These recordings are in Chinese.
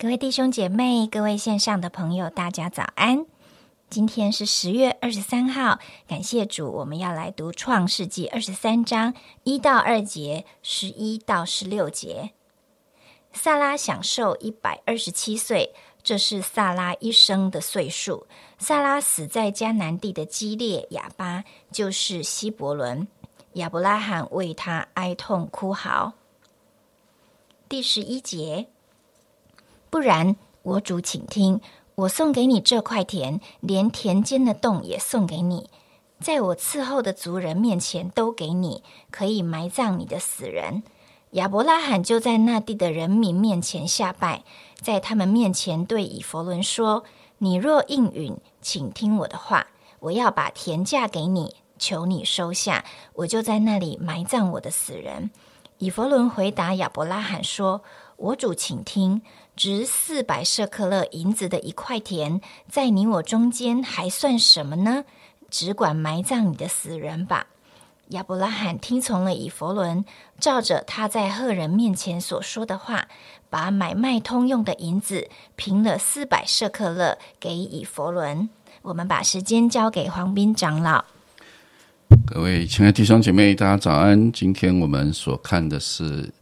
各位弟兄姐妹，各位线上的朋友，大家早安！今天是十月二十三号，感谢主，我们要来读创世纪二十三章一到二节，十一到十六节。萨拉享受一百二十七岁，这是萨拉一生的岁数。萨拉死在迦南地的基列亚巴，就是希伯伦。亚伯拉罕为他哀痛哭嚎。第十一节，不然，我主请听，我送给你这块田，连田间的洞也送给你，在我伺候的族人面前都给你，可以埋葬你的死人。亚伯拉罕就在那地的人民面前下拜，在他们面前对以弗伦说：“你若应允，请听我的话，我要把田价给你，求你收下，我就在那里埋葬我的死人。”以弗伦回答亚伯拉罕说：“我主，请听，值四百舍克勒银子的一块田，在你我中间还算什么呢？只管埋葬你的死人吧。”亚伯拉罕听从了以弗伦，照着他在赫人面前所说的话，把买卖通用的银子平了四百舍克勒给以弗伦。我们把时间交给黄斌长老。各位亲爱弟兄姐妹，大家早安！今天我们所看的是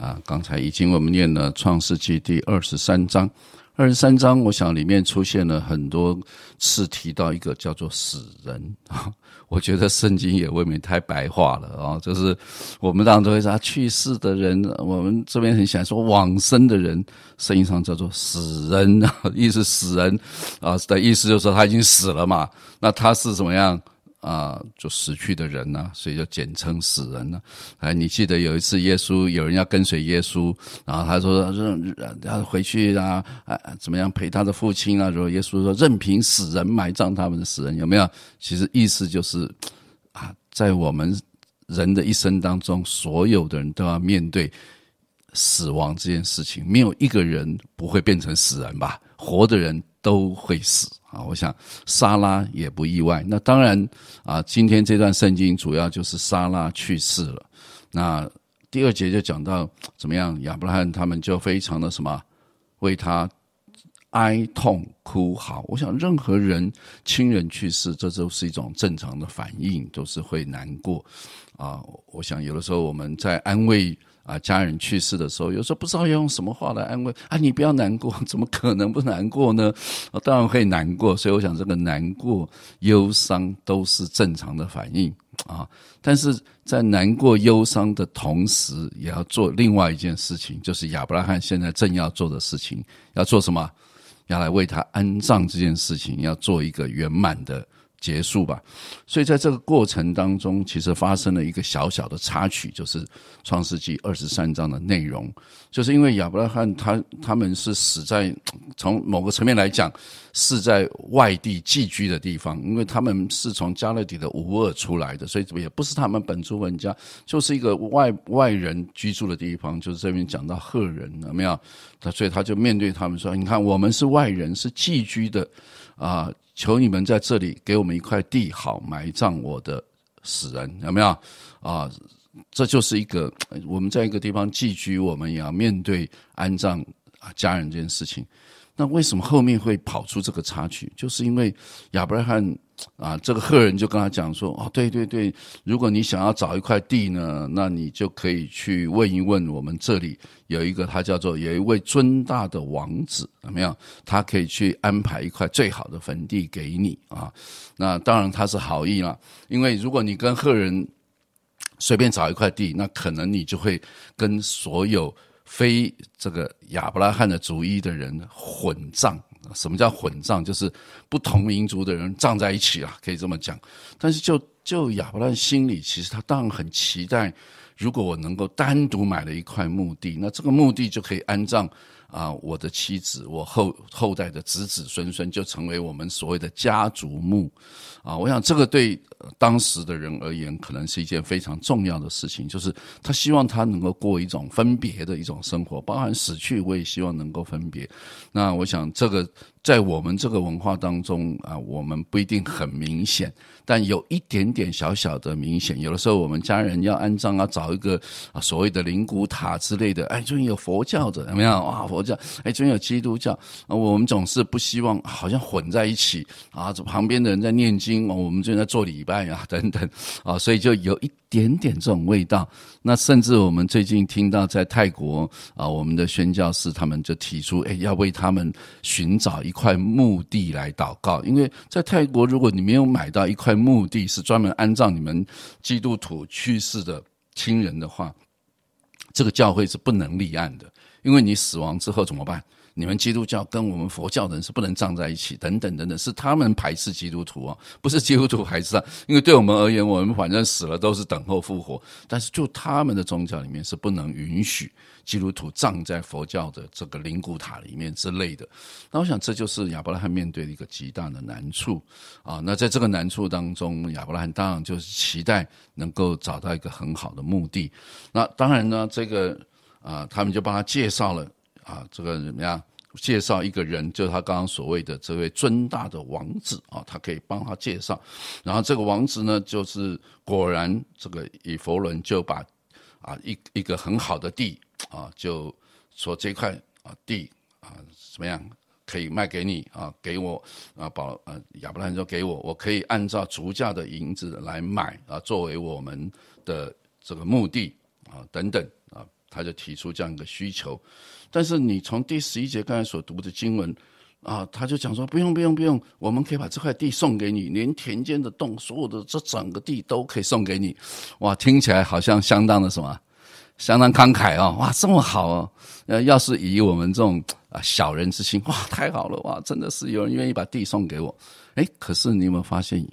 啊，刚才已经我们念了创世纪第二十三章。二十三章，我想里面出现了很多次提到一个叫做死人啊。我觉得圣经也未免太白话了啊，就是我们当然都会说去世的人，我们这边很喜欢说往生的人，圣经上叫做死人啊，意思死人啊的意思就是说他已经死了嘛。那他是怎么样？啊，就死去的人呢，所以就简称死人呢。哎，你记得有一次耶稣有人要跟随耶稣，然后他说让要回去啊，啊怎么样陪他的父亲啊？说耶稣说任凭死人埋葬他们的死人，有没有？其实意思就是啊，在我们人的一生当中，所有的人都要面对死亡这件事情，没有一个人不会变成死人吧？活的人都会死。啊，我想莎拉也不意外。那当然啊，今天这段圣经主要就是莎拉去世了。那第二节就讲到怎么样，亚伯拉罕他们就非常的什么，为他哀痛哭嚎。我想任何人亲人去世，这都是一种正常的反应，都是会难过啊。我想有的时候我们在安慰。啊，家人去世的时候，有时候不知道要用什么话来安慰啊，你不要难过，怎么可能不难过呢？当然会难过，所以我想这个难过、忧伤都是正常的反应啊。但是在难过、忧伤的同时，也要做另外一件事情，就是亚伯拉罕现在正要做的事情，要做什么？要来为他安葬这件事情，要做一个圆满的。结束吧，所以在这个过程当中，其实发生了一个小小的插曲，就是创世纪二十三章的内容，就是因为亚伯拉罕他他们是死在从某个层面来讲是在外地寄居的地方，因为他们是从加勒底的乌尔出来的，所以也不是他们本族人家，就是一个外外人居住的地方，就是这边讲到赫人有没有？他所以他就面对他们说：“你看，我们是外人，是寄居的啊。”求你们在这里给我们一块地，好埋葬我的死人，有没有啊？这就是一个我们在一个地方寄居，我们也要面对安葬啊家人这件事情。那为什么后面会跑出这个插曲？就是因为亚伯拉罕。啊，这个赫人就跟他讲说：“哦，对对对，如果你想要找一块地呢，那你就可以去问一问我们这里有一个，他叫做有一位尊大的王子，怎么样？他可以去安排一块最好的坟地给你啊。那当然他是好意啦，因为如果你跟赫人随便找一块地，那可能你就会跟所有非这个亚伯拉罕的族裔的人混葬。”什么叫混葬？就是不同民族的人葬在一起啊，可以这么讲。但是就就亚伯拉罕心里，其实他当然很期待，如果我能够单独买了一块墓地，那这个墓地就可以安葬啊我的妻子，我后后代的子子孙孙，就成为我们所谓的家族墓。啊，我想这个对当时的人而言，可能是一件非常重要的事情，就是他希望他能够过一种分别的一种生活，包含死去，我也希望能够分别。那我想这个在我们这个文化当中啊，我们不一定很明显，但有一点点小小的明显。有的时候我们家人要安葬啊，找一个所谓的灵骨塔之类的，哎，这边有佛教的，怎么样？哇，佛教，哎，这边有基督教，啊我们总是不希望好像混在一起啊，这旁边的人在念经，我们这边在做礼拜啊，等等啊，所以就有一点点这种味道。那甚至我们最近听到在泰国啊，我们的宣教士他们就提出，哎，要为他们寻找一块墓地来祷告，因为在泰国，如果你没有买到一块墓地，是专门安葬你们基督徒去世的亲人的话，这个教会是不能立案的，因为你死亡之后怎么办？你们基督教跟我们佛教人是不能葬在一起，等等等等，是他们排斥基督徒啊，不是基督徒排斥啊。因为对我们而言，我们反正死了都是等候复活，但是就他们的宗教里面是不能允许基督徒葬在佛教的这个灵骨塔里面之类的。那我想这就是亚伯拉罕面对的一个极大的难处啊。那在这个难处当中，亚伯拉罕当然就是期待能够找到一个很好的目的。那当然呢，这个啊，他们就帮他介绍了。啊，这个怎么样？介绍一个人，就是他刚刚所谓的这位尊大的王子啊，他可以帮他介绍。然后这个王子呢，就是果然这个以佛伦就把啊一一个很好的地啊，就说这块啊地啊怎么样可以卖给你啊，给我啊保啊亚伯兰说给我，我可以按照足价的银子来买啊，作为我们的这个目的啊等等啊，他就提出这样一个需求。但是你从第十一节刚才所读的经文，啊，他就讲说不用不用不用，我们可以把这块地送给你，连田间的洞，所有的这整个地都可以送给你。哇，听起来好像相当的什么，相当慷慨哦，哇，这么好哦。呃，要是以我们这种啊小人之心，哇，太好了，哇，真的是有人愿意把地送给我。哎，可是你有没有发现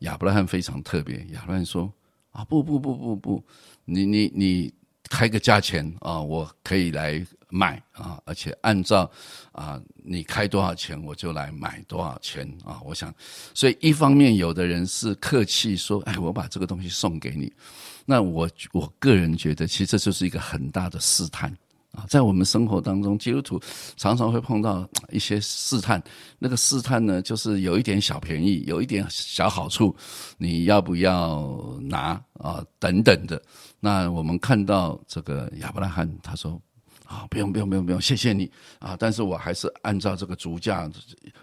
亚伯拉罕非常特别？亚伯拉罕说啊，不不不不不，你你你开个价钱啊，我可以来。买啊，而且按照啊，你开多少钱，我就来买多少钱啊！我想，所以一方面有的人是客气说，哎，我把这个东西送给你。那我我个人觉得，其实这就是一个很大的试探啊。在我们生活当中，基督徒常常会碰到一些试探。那个试探呢，就是有一点小便宜，有一点小好处，你要不要拿啊？等等的。那我们看到这个亚伯拉罕，他说。啊，不用不用不用不用，谢谢你啊！但是我还是按照这个足价，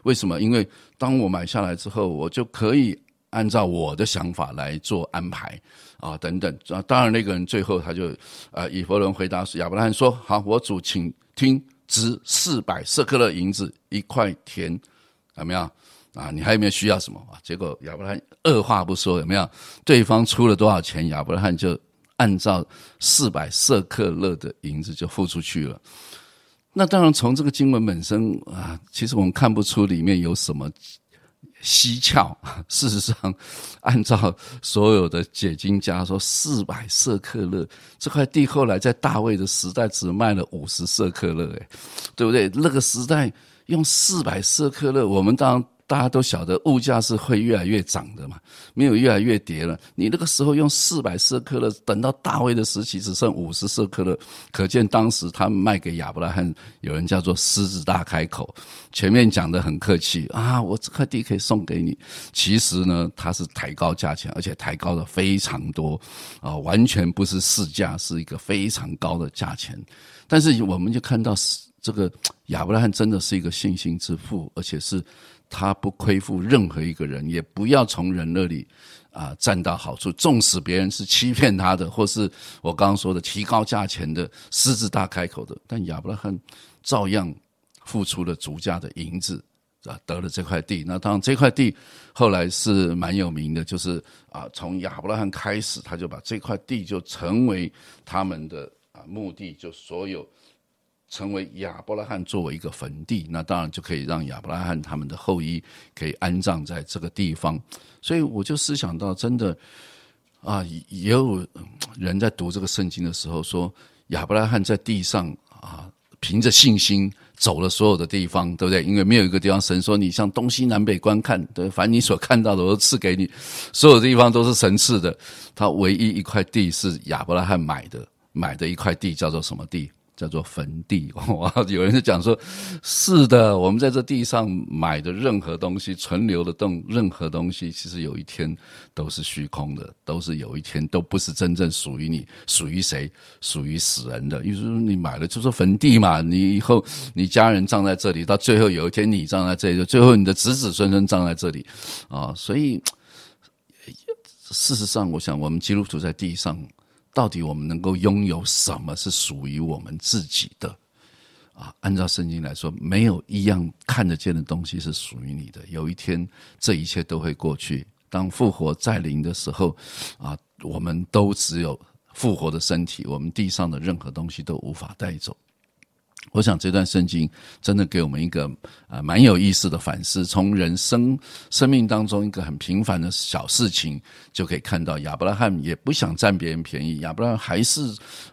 为什么？因为当我买下来之后，我就可以按照我的想法来做安排啊，等等啊。当然，那个人最后他就啊，以弗伦回答是亚伯拉罕说：“好，我主请听，值四百色克勒银子一块田，有没有啊？你还有没有需要什么啊？”结果亚伯拉罕二话不说，有没有？对方出了多少钱，亚伯拉罕就。按照四百色克勒的银子就付出去了。那当然，从这个经文本身啊，其实我们看不出里面有什么蹊跷。事实上，按照所有的解经家说，四百色克勒这块地后来在大卫的时代只卖了五十色克勒，哎，对不对？那个时代用四百色克勒，我们当。大家都晓得物价是会越来越涨的嘛，没有越来越跌了。你那个时候用四百色克勒，等到大卫的时期只剩五十色克勒，可见当时他卖给亚伯拉罕，有人叫做狮子大开口。前面讲的很客气啊，我这块地可以送给你。其实呢，他是抬高价钱，而且抬高的非常多啊，完全不是市价，是一个非常高的价钱。但是我们就看到这个亚伯拉罕真的是一个信心之父，而且是。他不亏负任何一个人，也不要从人那里啊占到好处。纵使别人是欺骗他的，或是我刚刚说的提高价钱的、狮子大开口的，但亚伯拉罕照样付出了足价的银子啊，得了这块地。那当然，这块地后来是蛮有名的，就是啊，从亚伯拉罕开始，他就把这块地就成为他们的啊墓地，就所有。成为亚伯拉罕作为一个坟地，那当然就可以让亚伯拉罕他们的后裔可以安葬在这个地方。所以我就思想到，真的啊，也有人在读这个圣经的时候说，亚伯拉罕在地上啊，凭着信心走了所有的地方，对不对？因为没有一个地方神说你向东西南北观看，对，凡你所看到的我都赐给你，所有地方都是神赐的。他唯一一块地是亚伯拉罕买的，买的一块地叫做什么地？叫做坟地。哇，有人就讲说，是的，我们在这地上买的任何东西，存留的动任何东西，其实有一天都是虚空的，都是有一天都不是真正属于你，属于谁？属于死人的。意思说，你买了就是坟地嘛，你以后你家人葬在这里，到最后有一天你葬在这里，最后你的子子孙孙葬在这里啊。所以，事实上，我想我们基督徒在地上。到底我们能够拥有什么是属于我们自己的？啊，按照圣经来说，没有一样看得见的东西是属于你的。有一天，这一切都会过去。当复活再临的时候，啊，我们都只有复活的身体，我们地上的任何东西都无法带走。我想这段圣经真的给我们一个啊蛮有意思的反思，从人生生命当中一个很平凡的小事情，就可以看到亚伯拉罕也不想占别人便宜，亚伯拉罕还是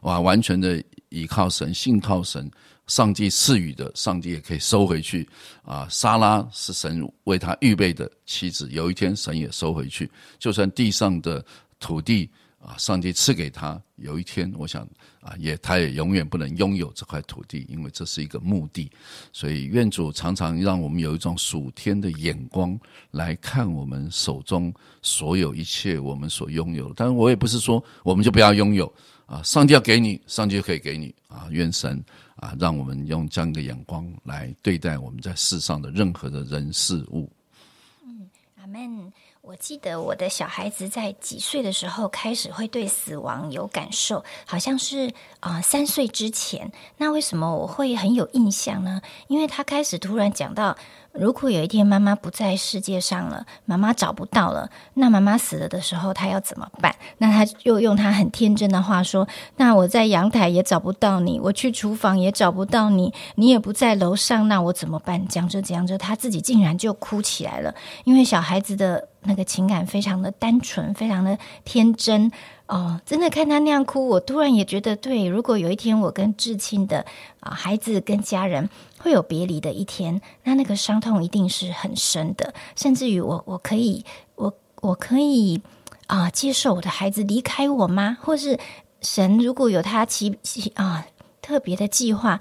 哇完全的依靠神，信靠神，上帝赐予的，上帝也可以收回去啊。莎拉是神为他预备的妻子，有一天神也收回去，就算地上的土地。啊，上帝赐给他，有一天，我想啊，也他也永远不能拥有这块土地，因为这是一个墓地。所以，愿主常常让我们有一种属天的眼光来看我们手中所有一切我们所拥有的。但是我也不是说我们就不要拥有啊，上帝要给你，上帝就可以给你啊。愿神啊，让我们用这样的眼光来对待我们在世上的任何的人事物。嗯，阿门。我记得我的小孩子在几岁的时候开始会对死亡有感受，好像是啊三岁之前。那为什么我会很有印象呢？因为他开始突然讲到。如果有一天妈妈不在世界上了，妈妈找不到了，那妈妈死了的时候，他要怎么办？那他又用他很天真的话说：“那我在阳台也找不到你，我去厨房也找不到你，你也不在楼上，那我怎么办？”讲着讲着，他自己竟然就哭起来了，因为小孩子的那个情感非常的单纯，非常的天真哦。真的看他那样哭，我突然也觉得，对，如果有一天我跟至亲的啊孩子跟家人。会有别离的一天，那那个伤痛一定是很深的，甚至于我我可以我我可以啊接受我的孩子离开我吗？或是神如果有他其其啊特别的计划，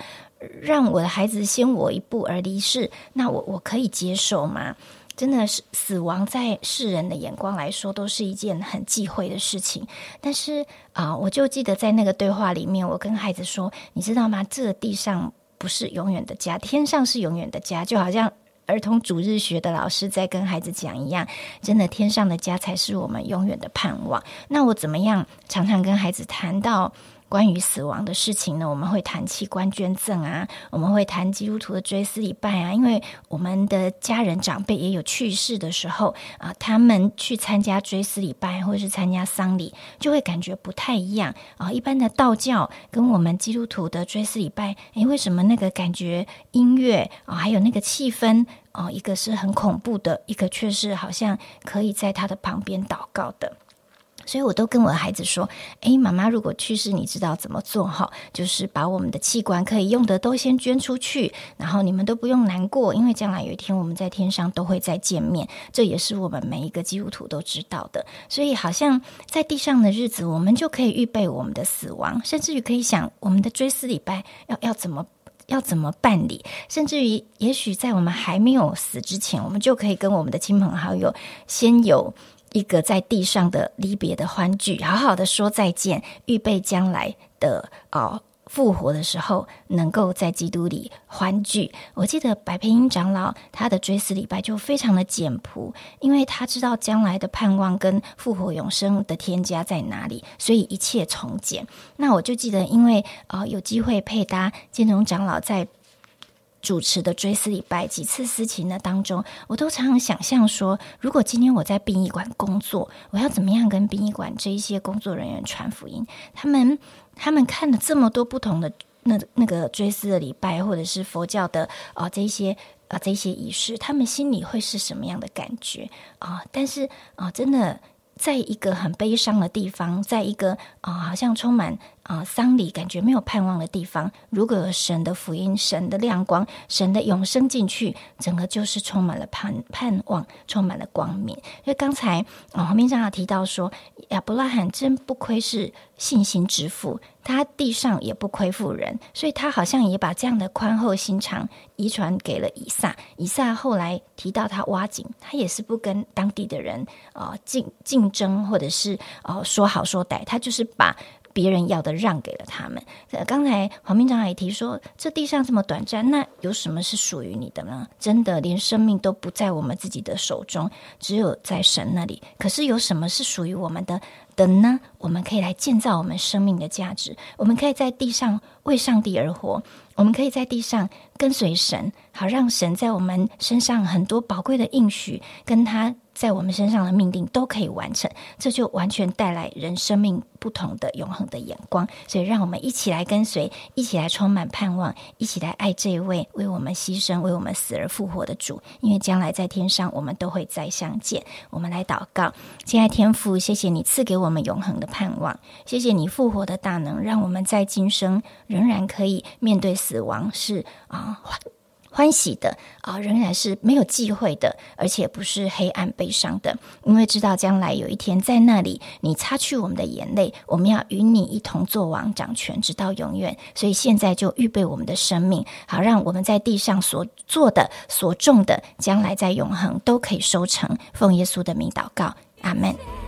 让我的孩子先我一步而离世，那我我可以接受吗？真的是死亡在世人的眼光来说，都是一件很忌讳的事情。但是啊，我就记得在那个对话里面，我跟孩子说，你知道吗？这地上。不是永远的家，天上是永远的家，就好像儿童主日学的老师在跟孩子讲一样，真的天上的家才是我们永远的盼望。那我怎么样常常跟孩子谈到？关于死亡的事情呢，我们会谈器官捐赠啊，我们会谈基督徒的追思礼拜啊，因为我们的家人长辈也有去世的时候啊，他们去参加追思礼拜或者是参加丧礼，就会感觉不太一样啊。一般的道教跟我们基督徒的追思礼拜，诶，为什么那个感觉音乐啊，还有那个气氛啊，一个是很恐怖的，一个却是好像可以在他的旁边祷告的。所以，我都跟我的孩子说：“诶，妈妈如果去世，你知道怎么做哈？就是把我们的器官可以用的都先捐出去，然后你们都不用难过，因为将来有一天我们在天上都会再见面。这也是我们每一个基督徒都知道的。所以，好像在地上的日子，我们就可以预备我们的死亡，甚至于可以想我们的追思礼拜要要怎么要怎么办理，甚至于也许在我们还没有死之前，我们就可以跟我们的亲朋好友先有。”一个在地上的离别的欢聚，好好的说再见，预备将来的哦复活的时候，能够在基督里欢聚。我记得白培英长老他的追思礼拜就非常的简朴，因为他知道将来的盼望跟复活永生的添加在哪里，所以一切从简。那我就记得，因为啊有机会配搭建荣长老在。主持的追思礼拜几次私情的当中，我都常常想象说，如果今天我在殡仪馆工作，我要怎么样跟殡仪馆这一些工作人员传福音？他们他们看了这么多不同的那那个追思的礼拜，或者是佛教的啊这些啊这些仪式，他们心里会是什么样的感觉啊？但是啊，真的。在一个很悲伤的地方，在一个啊，好像充满啊丧礼感觉没有盼望的地方，如果有神的福音、神的亮光、神的永生进去，整个就是充满了盼盼望，充满了光明。因为刚才啊黄明长有提到说，亚伯拉罕真不愧是信心之父。他地上也不亏负人，所以他好像也把这样的宽厚心肠遗传给了以撒。以撒后来提到他挖井，他也是不跟当地的人啊竞竞争，或者是哦说好说歹，他就是把。别人要的让给了他们。刚才黄明长也提说，这地上这么短暂，那有什么是属于你的呢？真的，连生命都不在我们自己的手中，只有在神那里。可是有什么是属于我们的的呢？我们可以来建造我们生命的价值。我们可以在地上为上帝而活。我们可以在地上跟随神，好让神在我们身上很多宝贵的应许跟他。在我们身上的命定都可以完成，这就完全带来人生命不同的永恒的眼光。所以，让我们一起来跟随，一起来充满盼望，一起来爱这一位为我们牺牲、为我们死而复活的主。因为将来在天上，我们都会再相见。我们来祷告，亲爱天父，谢谢你赐给我们永恒的盼望，谢谢你复活的大能，让我们在今生仍然可以面对死亡，是啊。欢喜的啊，仍然是没有忌讳的，而且不是黑暗悲伤的，因为知道将来有一天在那里，你擦去我们的眼泪，我们要与你一同做王掌权，直到永远。所以现在就预备我们的生命，好让我们在地上所做的、所种的，将来在永恒都可以收成。奉耶稣的名祷告，阿门。